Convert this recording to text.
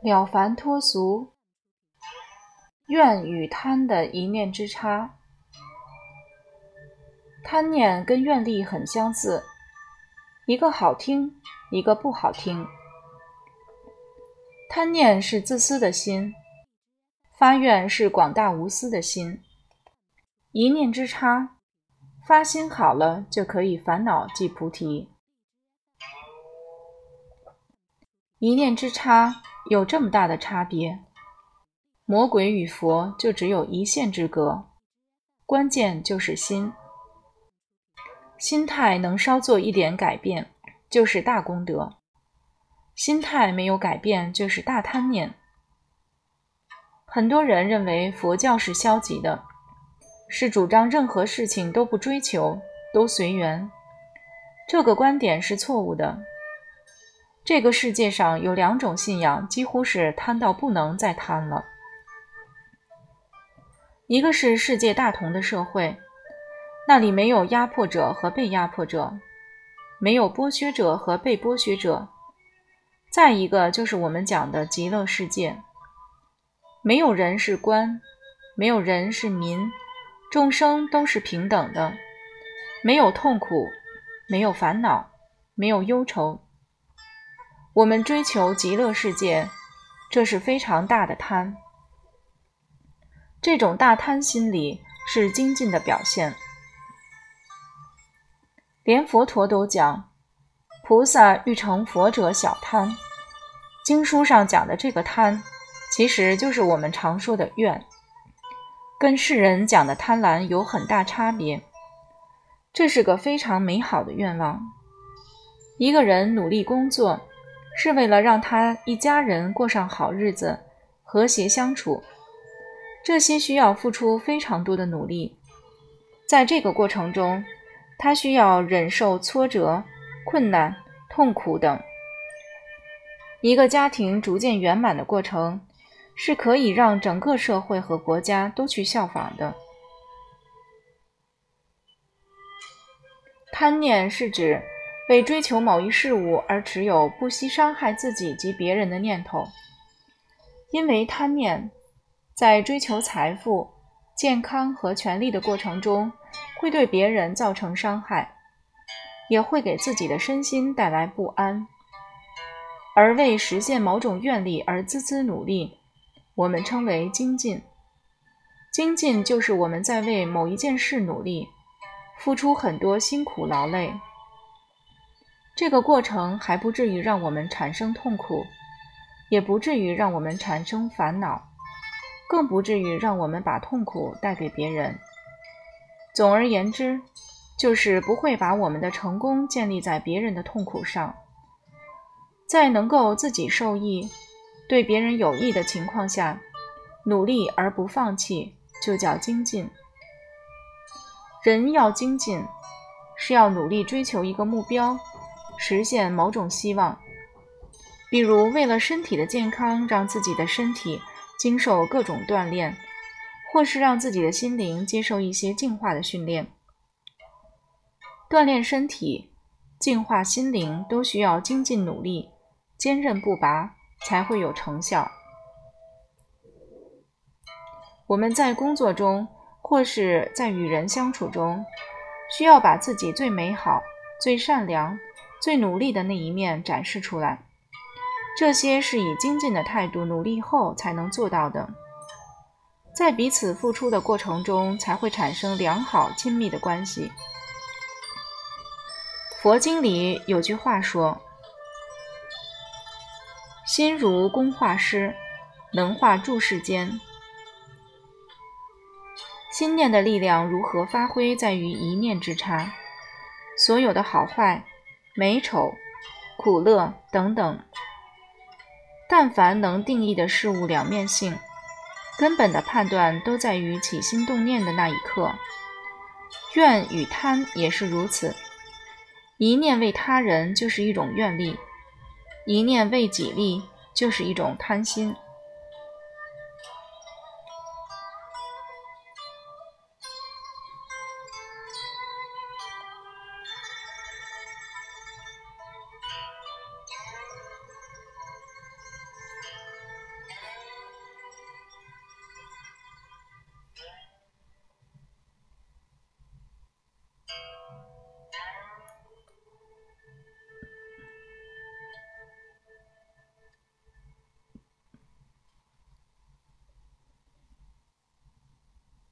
了凡脱俗，怨与贪的一念之差。贪念跟愿力很相似，一个好听，一个不好听。贪念是自私的心，发愿是广大无私的心。一念之差，发心好了就可以烦恼即菩提。一念之差。有这么大的差别，魔鬼与佛就只有一线之隔，关键就是心。心态能稍做一点改变，就是大功德；心态没有改变，就是大贪念。很多人认为佛教是消极的，是主张任何事情都不追求，都随缘。这个观点是错误的。这个世界上有两种信仰，几乎是贪到不能再贪了。一个是世界大同的社会，那里没有压迫者和被压迫者，没有剥削者和被剥削者。再一个就是我们讲的极乐世界，没有人是官，没有人是民，众生都是平等的，没有痛苦，没有烦恼，没有忧愁。我们追求极乐世界，这是非常大的贪。这种大贪心理是精进的表现。连佛陀都讲，菩萨欲成佛者小贪。经书上讲的这个贪，其实就是我们常说的愿，跟世人讲的贪婪有很大差别。这是个非常美好的愿望。一个人努力工作。是为了让他一家人过上好日子，和谐相处，这些需要付出非常多的努力。在这个过程中，他需要忍受挫折、困难、痛苦等。一个家庭逐渐圆满的过程，是可以让整个社会和国家都去效仿的。贪念是指。为追求某一事物而持有不惜伤害自己及别人的念头，因为贪念在追求财富、健康和权力的过程中，会对别人造成伤害，也会给自己的身心带来不安。而为实现某种愿力而孜孜努力，我们称为精进。精进就是我们在为某一件事努力，付出很多辛苦劳累。这个过程还不至于让我们产生痛苦，也不至于让我们产生烦恼，更不至于让我们把痛苦带给别人。总而言之，就是不会把我们的成功建立在别人的痛苦上。在能够自己受益、对别人有益的情况下，努力而不放弃，就叫精进。人要精进，是要努力追求一个目标。实现某种希望，比如为了身体的健康，让自己的身体经受各种锻炼，或是让自己的心灵接受一些净化的训练。锻炼身体、净化心灵都需要精进努力、坚韧不拔，才会有成效。我们在工作中或是在与人相处中，需要把自己最美好、最善良。最努力的那一面展示出来，这些是以精进的态度努力后才能做到的。在彼此付出的过程中，才会产生良好亲密的关系。佛经里有句话说：“心如工画师，能画诸世间。”心念的力量如何发挥，在于一念之差。所有的好坏。美丑、苦乐等等，但凡能定义的事物两面性，根本的判断都在于起心动念的那一刻。怨与贪也是如此，一念为他人就是一种愿力，一念为己利就是一种贪心。